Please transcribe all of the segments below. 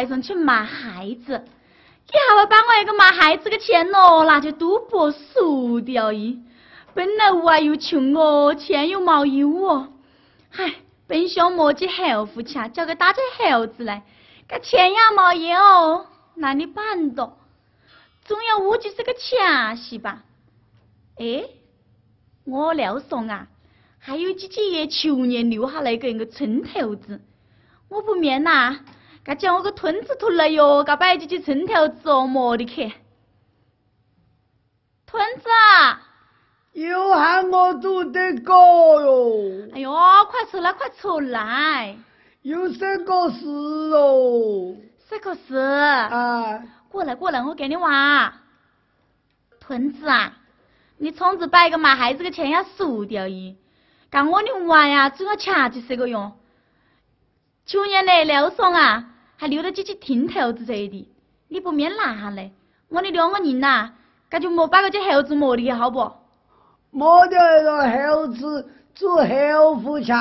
街上去卖孩子，你还会把我那个卖孩子的钱咯，拿去赌博输掉伊。本来我又穷哦，钱又冇有哦，唉，本想磨起猴子钱，叫个打只猴子来，这钱也冇有，那你办到？总要屋计是个钱是吧？哎，我料说啊，还有几几爷求年留下来个一个村头子，我不免呐，该叫我个屯子脱了哟，该摆几只村头子哦，莫的去，屯子啊。又喊我做得个哟！哎呦，快出来，快出来！有什个事哦？什个事？啊！过来，过来，我给你玩。屯子啊，你从此摆个卖孩子的钱要输掉伊，干我的娃呀，总要钱就这个用。去年嘞，刘松啊，还留了几只听头子这的，你不免拿下来，我的两个人呐，那就莫把个只猴子磨的好不？磨得个猴子做猴夫吃，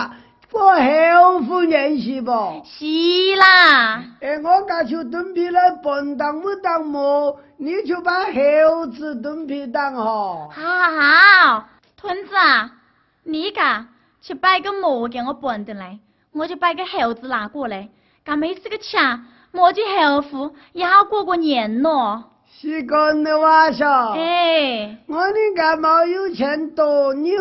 过猴夫年是不？是啦。哎，我家就炖皮来笨当不当磨？你就把猴子蹲皮当哈。好好好，屯子啊，你家去摆个馍给我搬的来，我就摆个猴子拿过来，干没这个钱，磨起猴夫也好过过年咯。是讲的话说，哎，我的家冇有钱多牛，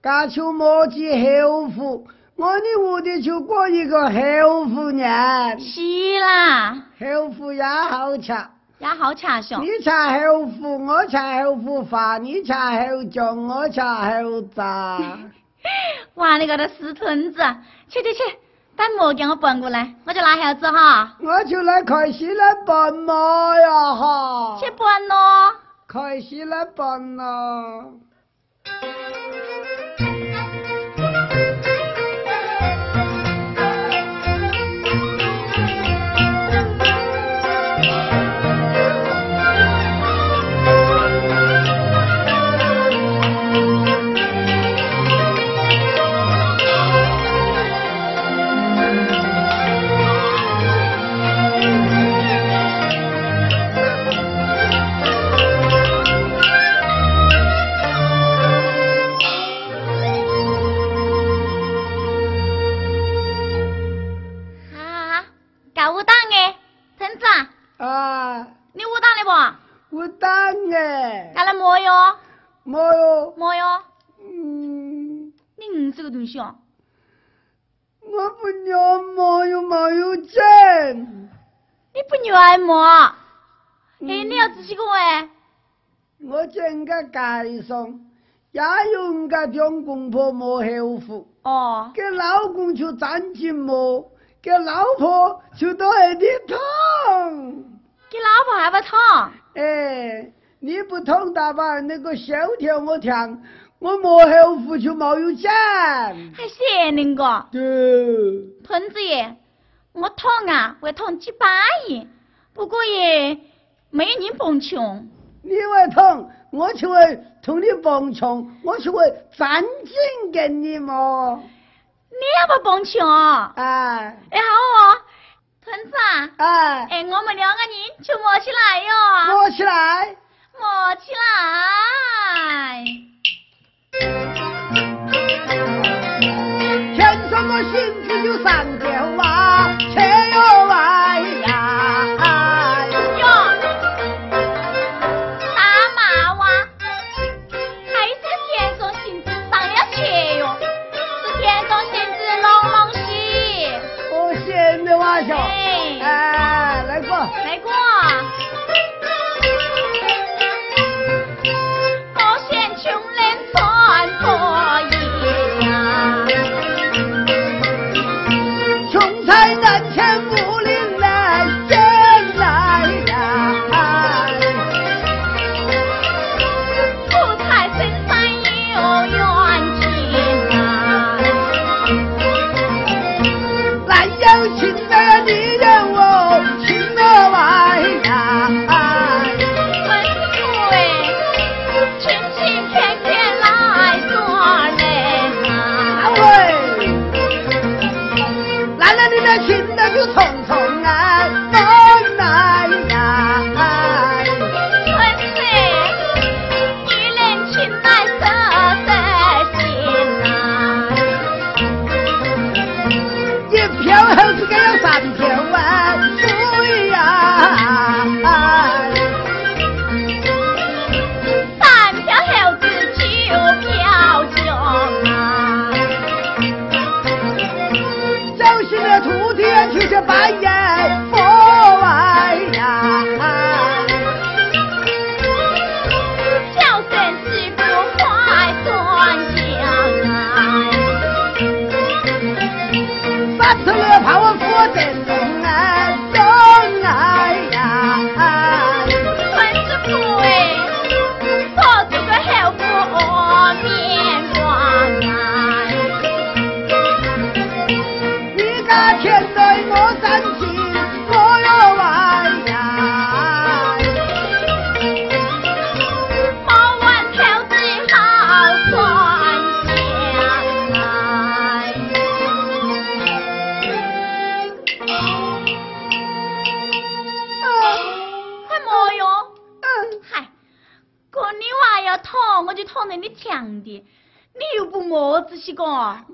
家就莫去后福，我的屋里就过一个后福年。是啦，后福也好吃，也好吃上。你吃后福，我吃后福饭；你吃后酱，我吃后炸。哇，你个的死屯子，去去去！把馍给我搬过来，我就拿猴子哈。我就来开始来搬嘛呀哈。去搬咯。开始来搬咯。我不愿摸又没有钱，你不愿摸？哎，你要仔细讲哎。我见个街上也有人家将公婆摸后福，哦，给老公就站起摸，给老婆就到那里捅。给老婆还不捅？哎，你不捅大把那个小条我听。我幕后付出没有钱，还谢恁个？对，屯子爷，我捅啊会捅几百亿，不过也没人帮穷。你会捅，我就会同你蹦穷，我就会赚钱给你嘛。你也不蹦穷？哎，哎好哦，屯子啊，哎，哎我们两个人就摸起来哟，摸起来，摸起来。天上的星子就三条啊，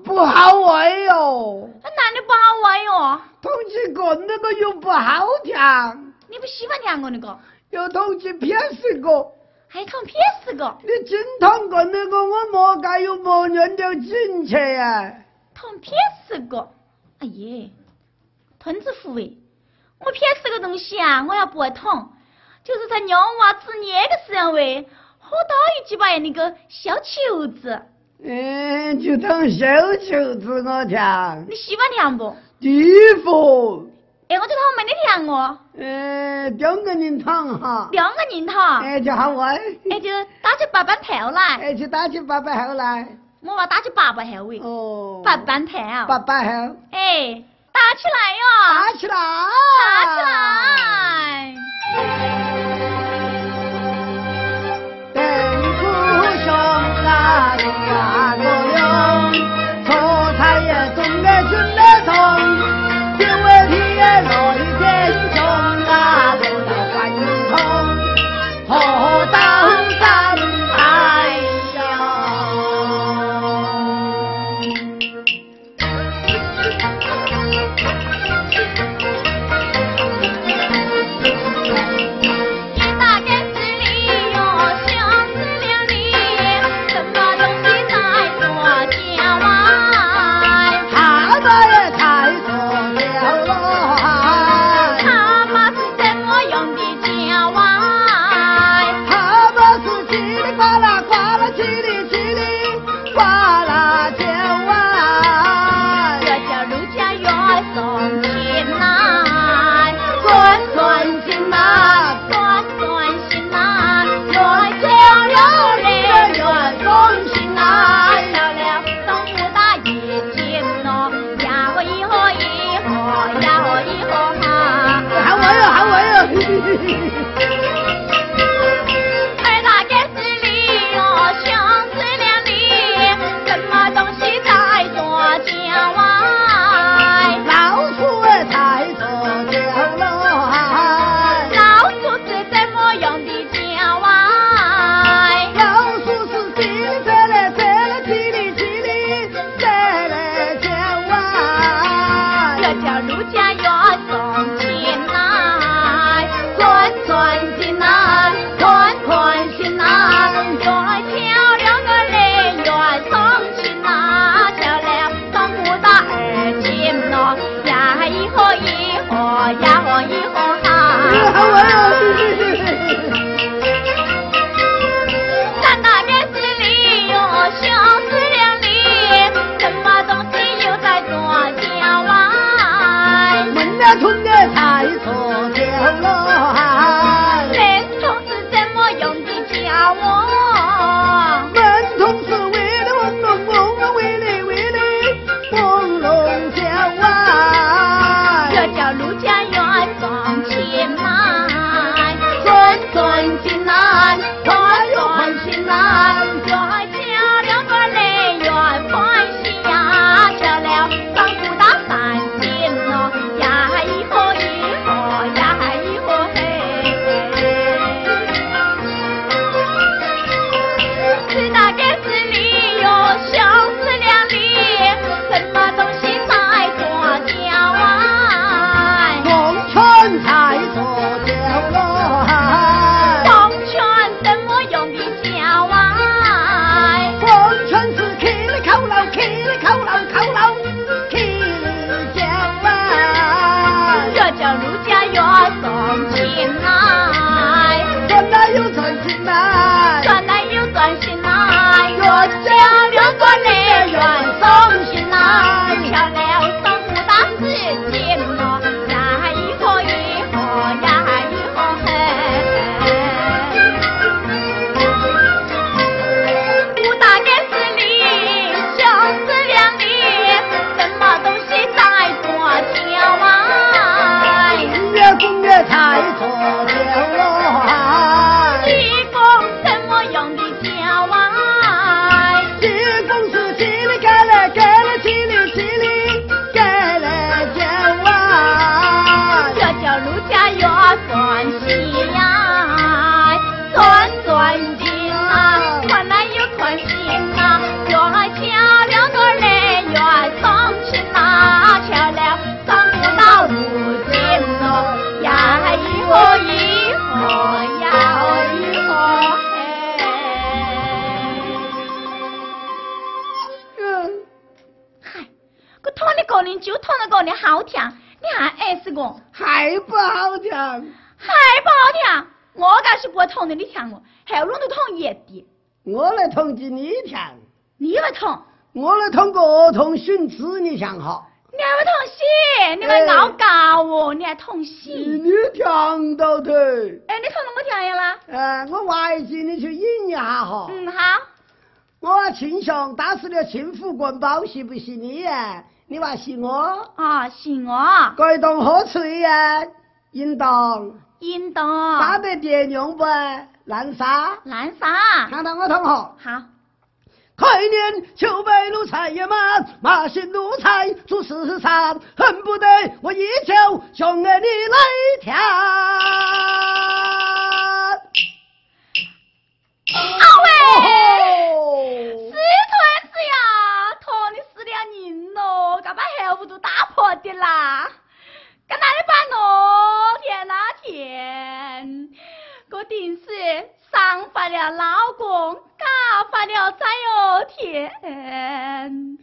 不好玩哟！那男的不好玩哟？同志过那个又不好听。你不喜欢听我那个？有同志偏死过，还看偏死个？你真通过那个，我莫该有莫人的进去啊！通偏死个？哎耶！吞子福哎！我偏死个东西啊！我要不会捅，就是他娘娃子捏个时候喂，好大一几把那个小球子。嗯，就当小球子我跳。你喜欢跳不？地方。哎，我这趟没得跳哦。嗯，两个人躺哈。两个人躺。哎，就好玩。哎，就打起八板跳来。哎，就打起八板后来。我话打起八板后喂。哦。八板跳。八板后。哎，打起来哟！打起来！打起来！等父兄啊！大哥哟，出差也总得准得从，就为天也老子，你想好。你还不同喜？你还熬高哦？你还同戏？你听到的。哎，你同么同样啦？哎，我外请你去演一下哈。嗯，好。我亲兄打死了庆福棍包，是不是你呀？你话是我？啊，是我。该当何罪呀？应当。应当。打得电用不？烂沙。烂沙。看到我同学。好。开年秋白露菜也满，马心奴才做四三，恨不得我一脚兄儿你来跳。好喂，死兔子呀，托你死了人喽，干把后屋都打破的啦，干哪里办咯？天哪天，我定是伤坏了老公，搞坏了咱哟天，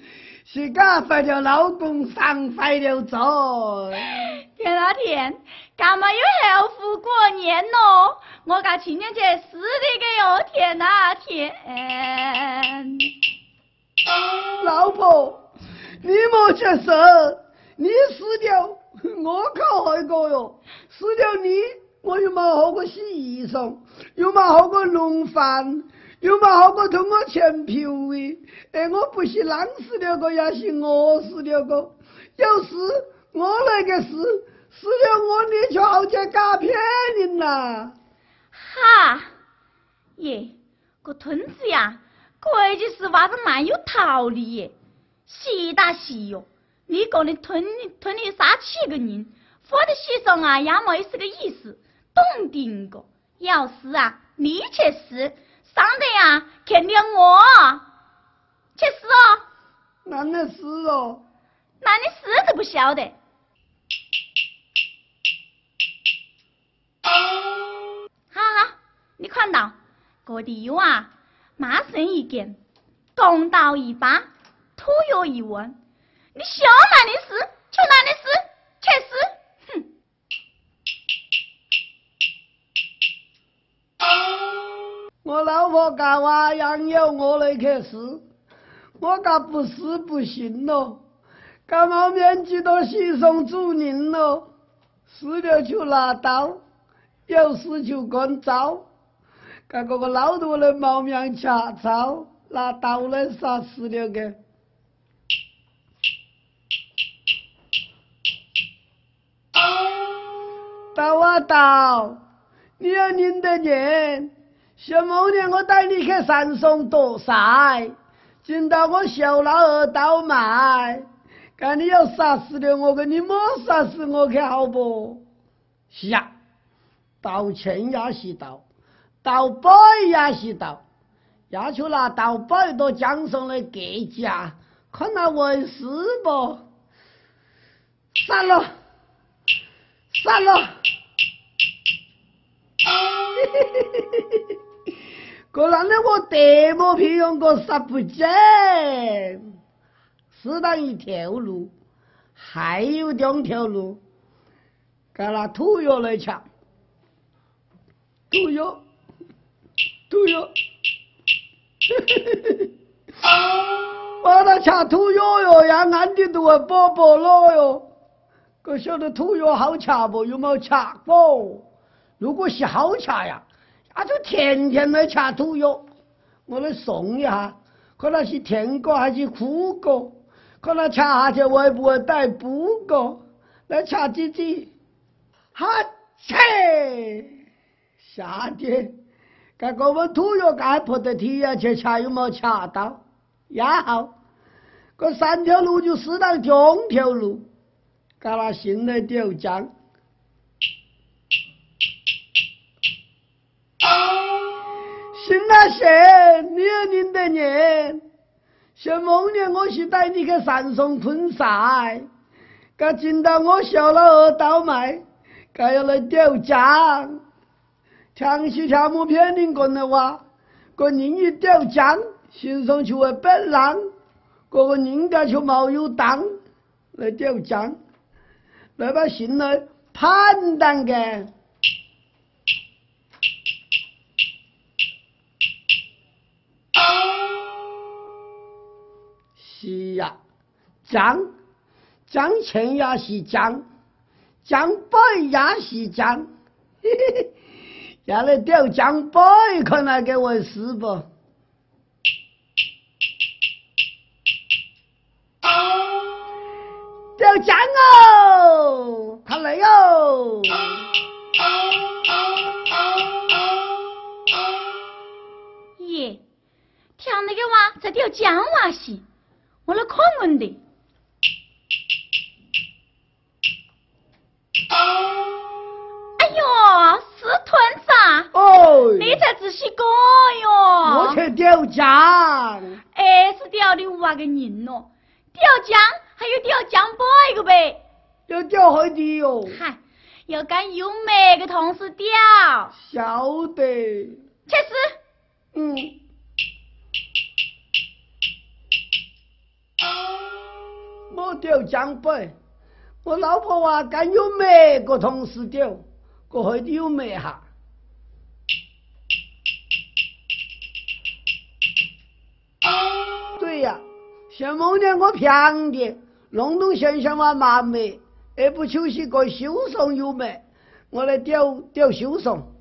是搞坏了老公，伤坏了咱。天哪天，干嘛又后福过年咯？我家亲娘姐死的个哟！天哪天！老婆，你莫去死，你死掉，我靠害个哟！死掉你，我又冇好过洗衣裳，又冇好过弄饭，又冇好过同我钱票的。哎，我不是啷死了个，也是饿死了个。有事我来个事，死了我你却好像假骗人呐！哈，耶，个屯子呀，国际是娃子蛮有道理耶，是打是哟。你讲的屯屯里杀七个人，放在西上啊，也没是个意思，懂定个。要是啊，你去死，上得呀，肯定我去死哦。那你死哦？那你死都不晓得。好好你看到，各地有啊，骂声一根，公道一把，土药一问，你想哪里死就哪里死，我老婆干娃养有我来去死，我讲不死不行咯，感冒面几多西送主人咯，死了就拿刀，有事就干糟。看个个老多的毛面掐草，拿刀来杀死了个。刀啊刀，你要认得人。小某年我带你去山上躲晒，见到我小老二倒卖，看你要杀死了我，跟你莫杀死我去好不？是呀，道歉也是道。倒背也是倒，要求拿倒背到江上来给价，看那为事不？散了，散了！嘿嘿嘿嘿嘿嘿嘿！个男的我这么皮用个杀不见，死当一条路，还有两条路，该拿土药来抢，土药。土药，把他吃土药哟，呀，安的都会饱饱了哟。可晓得土药好吃不？有没吃过？如果是好吃呀，那就天天来吃土药。我来送一下，看那是甜果还是苦果？看那吃下去会不会带补果？来吃几几？哈切，夏天。该我们土药该破的体验去吃有没吃到？也好，这三条路就适当两条路，该那新的丢江。新那些你要认得人，像某年我是带你去山上昆晒，该见到我小老二倒卖，该要来丢江。强西强木骗人干的话，个人一掉江，心上就会变浪；个个人家就冇有当来掉江。来把信来判断个。是呀，江江前也是江，江北也是江，嘿嘿嘿，要来钓江北，可来给我试不？钓江哦，他来哟！咦，听那个娃在钓江娃戏。我来看问的。哎呦，是屯子哦，你才仔细讲哟。我去钓江。哎，是钓的五万个人哦。钓江还有钓江波一个呗。要钓海底哟。嗨，要跟有每个同事钓。晓得。确实。嗯。我钓江北，我老婆话跟有每个同事钓，过海底有没哈？对呀，像某年我平的，弄弄想想嘛蛮美，而不就是个修送有美，我来钓钓修送，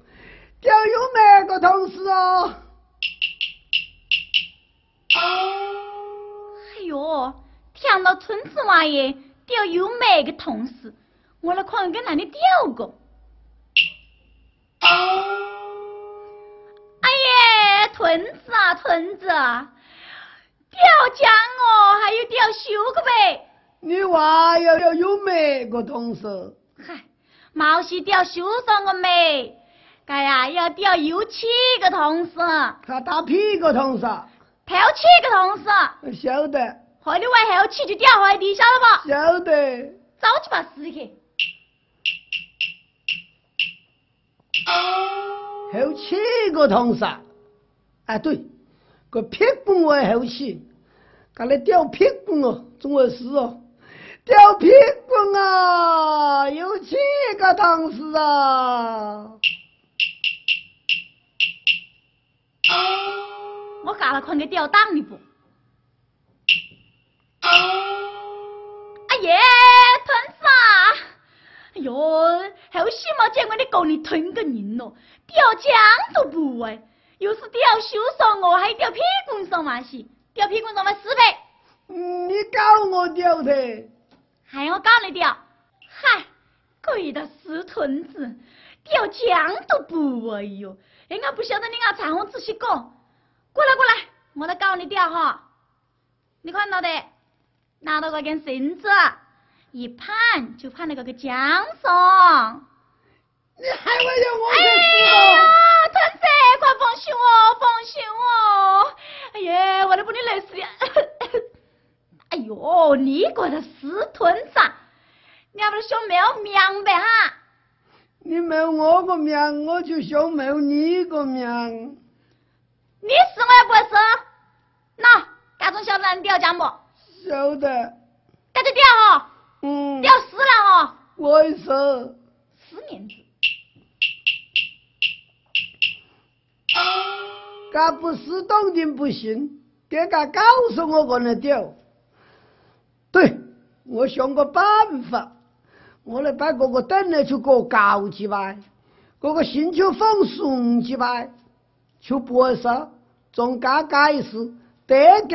钓有美个同事哦。哎呦！想到村子娃爷钓有美个同事，我来看跟哪里钓过。哎呀，屯子啊，屯子，啊，钓江哦，还有钓修个呗。你娃要要有美个同事。嗨，毛是钓修上个美，该呀要钓油漆个同事。他打屁个同事。挑漆个同事。晓得。害你往后去就掉海底，晓得不？晓得。早去把死去。后七个同事，啊对，个屁股我后起，搞来吊屁股哦，总会是哦，吊屁股啊，有七个同事啊。我干了看个吊档的不？哎耶，屯子啊！哎呦，好喜没见过的狗你吞个人哦，钓江都不喂，又是钓手上哦，还钓屁股上嘛是？钓屁股上嘛死呗。你搞我钓的？还我搞你钓？嗨，鬼的死屯子，钓江都不喂哟！哎，我不晓得你阿长，虹仔细讲。过来过来，我来搞你钓哈。你看到的？拿到个根绳子，一攀就攀到个个江上。你还会要我哎呀，屯子，快放心我，放心我！哎呀，我都把你累死了。哎呦，你个的死屯子，你还不是想没有命呗哈？你没有我个命，我就想没有你个命。你死我也不死。那，干种小子钓江不？晓得，赶紧钓哈，嗯，钓死了哈，为啥？死面子，干不死动静不行，给他告诉我个人钓。对，我想个办法，我来把哥哥等来去过搞起来，哥哥心就放松起来，就不会说总嘎嘎一事，得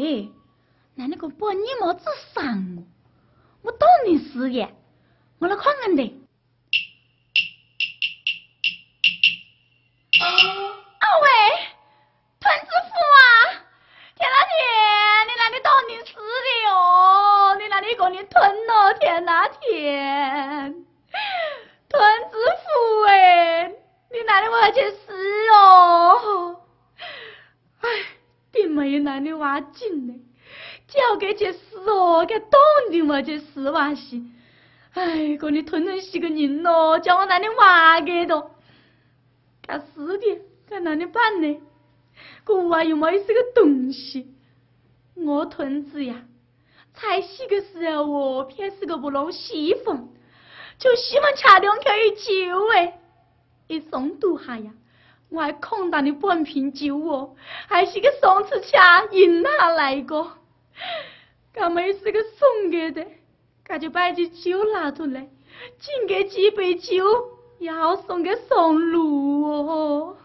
个。那那个把你么子伤我，我懂你事业，我来看看的。啊喂，团子福啊，天哪天，你那里懂你事的哟？你那里个人吞了，天哪天，团子福哎，你那里我去死哦？哎，并没有那里挖井呢。交给去死哦，给懂的嘛去死哇是，哎，哥你吞吞死个人咯，叫我哪里挖给的？该死的，该哪里办呢？这娃又没是个东西。我屯子呀，才洗个时候哦，偏是个不弄西风，就喜欢吃两口一酒哎，一松肚下呀，我还空当的半瓶酒哦，还是个上次吃银哪来个？干没是个送给的，他就把这酒拿出来，敬给几杯酒，要送给宋路哦。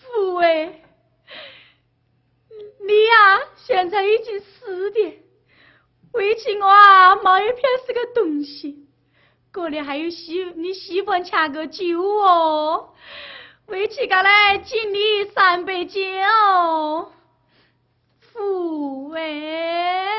父哎，你呀，现在已经四点，为起我啊，冒一片是个东西，过年还有喜你喜欢吃个酒哦，为起个来敬你三杯酒，父哎。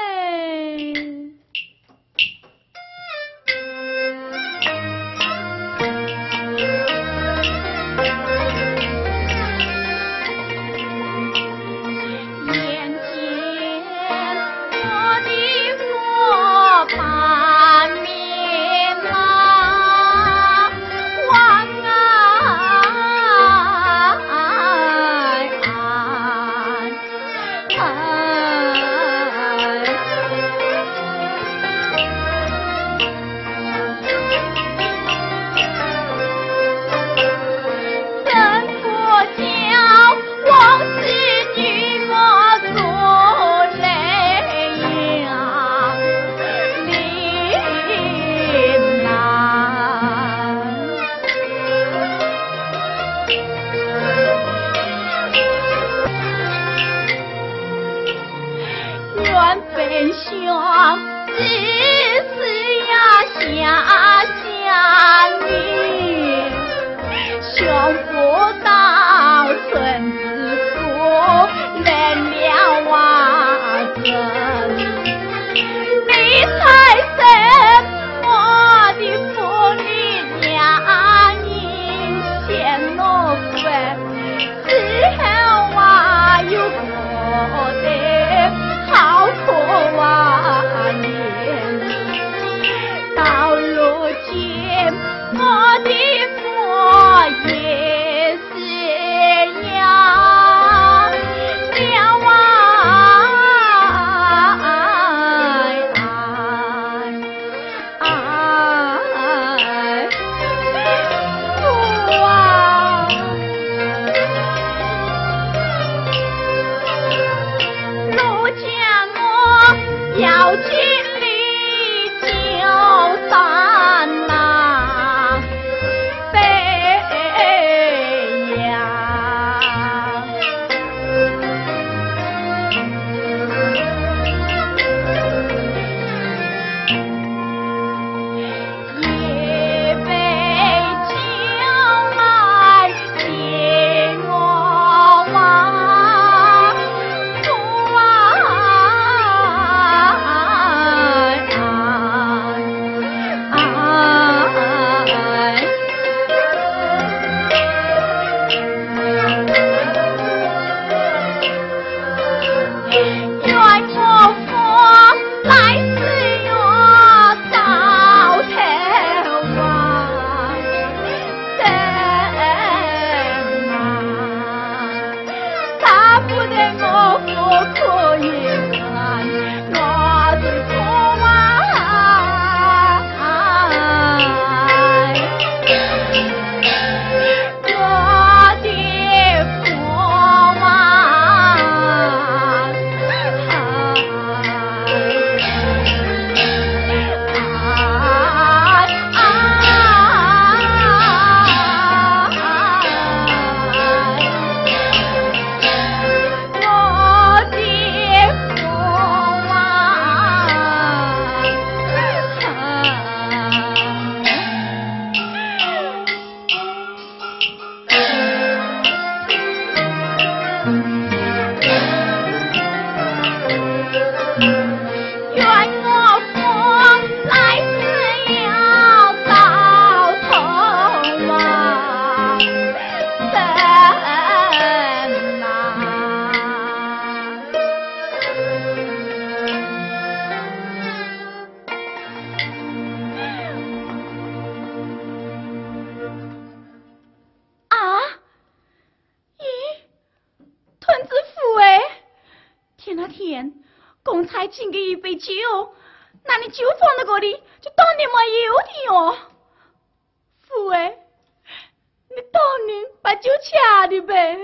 酒掐的呗？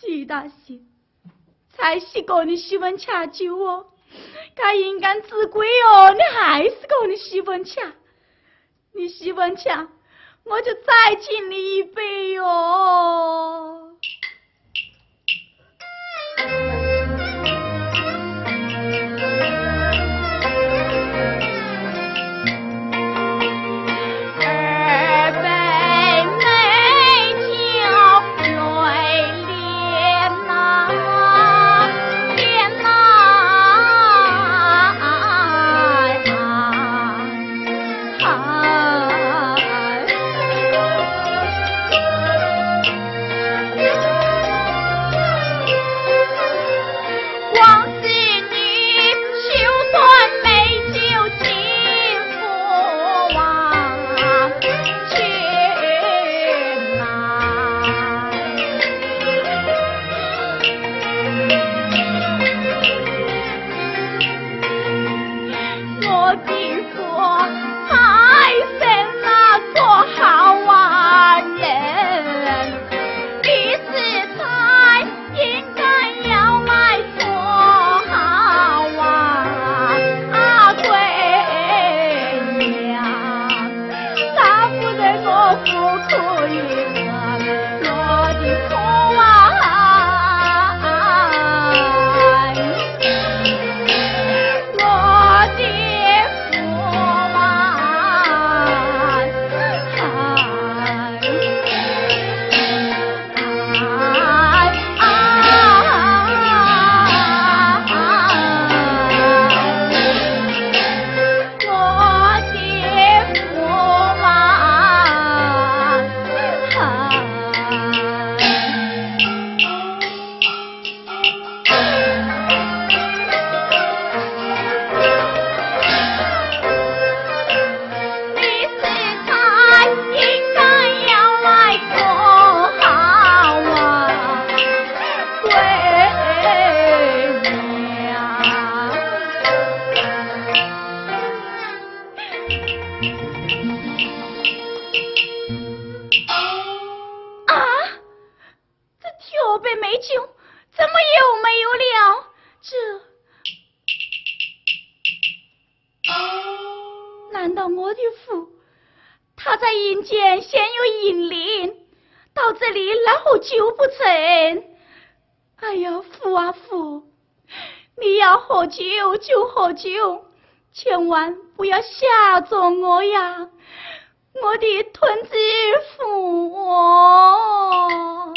徐大喜，才是个你喜欢吃酒哦，他应该自归哦，你还是个你喜欢吃，你喜欢吃，我就再敬你一杯哟。没酒怎么又没有了？这难道我的福他在阴间先有阴灵到这里来喝酒不成哎呀福啊福你要喝酒就喝酒千万不要吓着我呀我的屯子父我。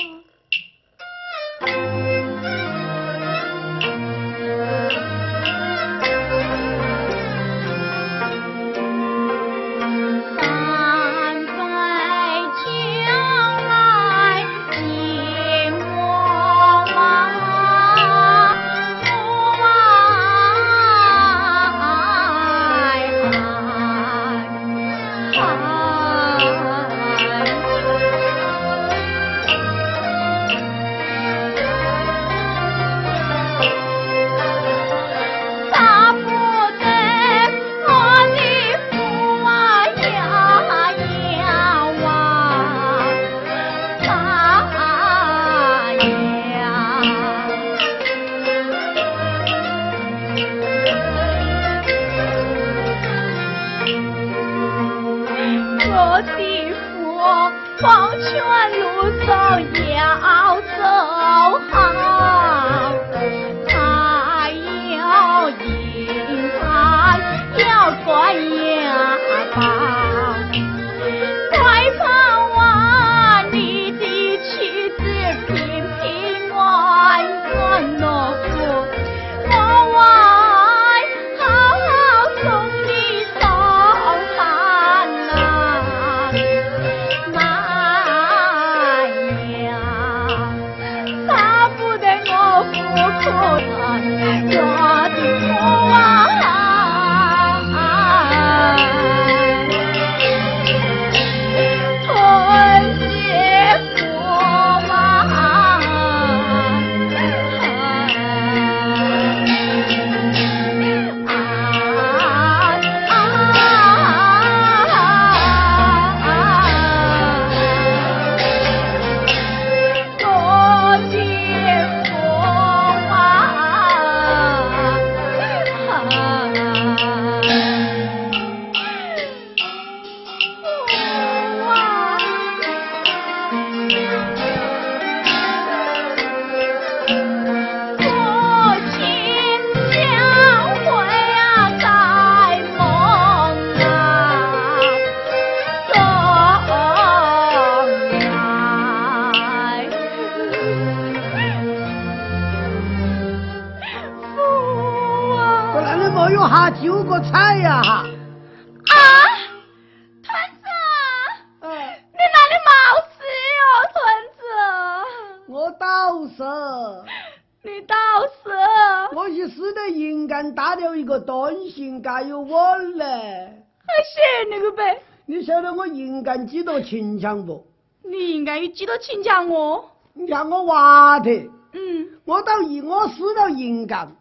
干几多勤强不？你应该有几多请假我？你看我娃的，嗯，我到一我死到银干，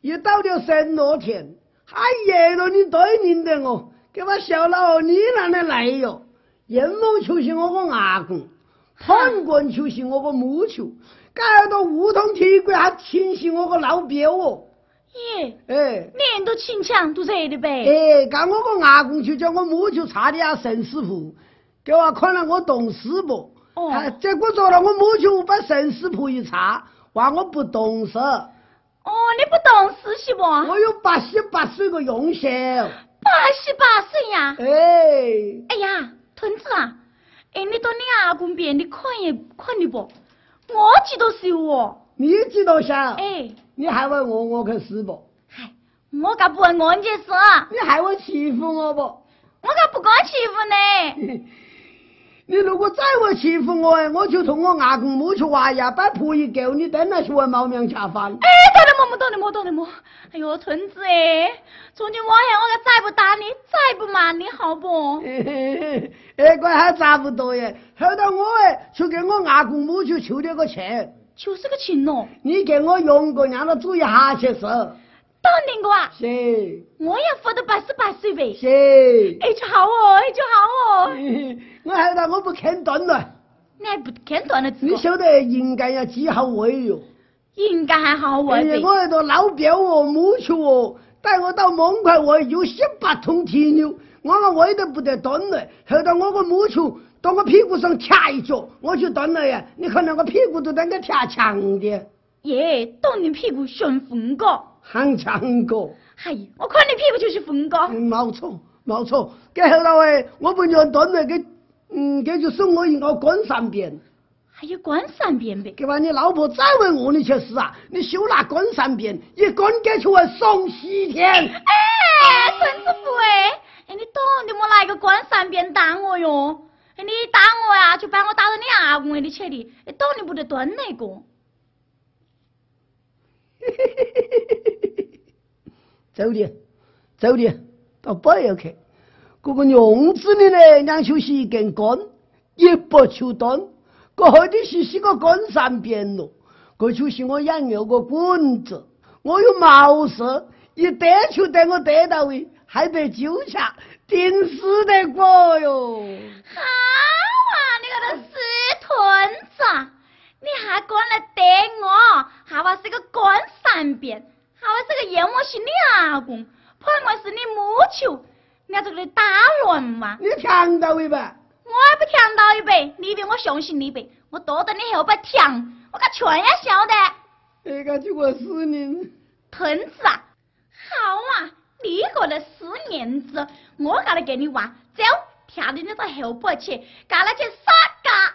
一到了神罗田，还热了你对认得我，给我笑了哦，你哪里来哟？阴谋就是我个阿公，判官就是我个母舅，搞到乌通铁轨还亲是我个老表哦，耶，哎。年都请强都热的呗。哎，刚我个阿公就叫我母舅差点啊陈师傅，给我看了我懂事不？哦哎结果做了我母舅把沈师傅一查，话我不懂事，哦，你不懂事是不？我有八十八岁个用小。八十八岁呀！哎，哎呀，屯子啊，哎，你到你阿公边你看一看的不？我记得是哦。你知道噻？哎，你还会我我去死不？嗨，我可不会按件事，你还会欺负我不？我可不敢欺负你。你如果再会欺负我哎，我就同我阿公母去挖呀，把婆一狗你等下去问毛娘吃饭。哎，懂得么？么懂得么？懂得么？哎呦，屯子哎，从今往后我可再不打你，再不骂你，好不？嘿嘿嘿，还差不多耶。后头我哎，去给我阿公母去求点个钱，就是个情咯，你给我用过让他注意下些事。当然个啊，是我也活到八十八岁呗。是。哎，就好哦，哎，就好哦。我后头我不肯断了，你还不肯断了这个？你晓得应该要几好位哟。应该还好位呗。哎我那个老表哦，母亲哦，带我到门块位有十八桶铁牛，我那位都不得断了。后头我个母舅到我屁股上掐一脚，我就蹲了呀。你看那个屁股都那个跳墙的，耶，懂你屁股像风哥。喊强哥，嗨，我看你屁股就是风哥。嗯，没错没错。给后头哎，我不让蹲了，给嗯，给就送我一个关三鞭。还有关三鞭呗。给把你老婆再问我你去死啊！你修那关三遍，一关给出来送西天。哎，孙师傅哎，哎，你懂的么？来个关三鞭打我哟！你打我呀，就把我打到你阿公那里去的。你，懂你不得蹲那个。走的，走的，到北要去。这个娘子的呢，两就是一根杆，一不求蹲，过后的是是个杆三边咯。这就是我养有个棍子，我有毛事，一逮就逮我逮到位，还得纠缠，定死得过哟。好啊，你个的死屯子啊，你还敢来逮我？还话是个关三遍，还话是个阎王是你阿公，怕我是你母舅，你要这里打乱嘛？你听到的吧？我还不听到一杯，你以为我相信你呗，我躲在你后边听，我个全也晓得。这个就我死人。屯子啊，好啊，你个的死年子，我刚才跟你玩，走，跳到你的后背去，刚你去杀嘎。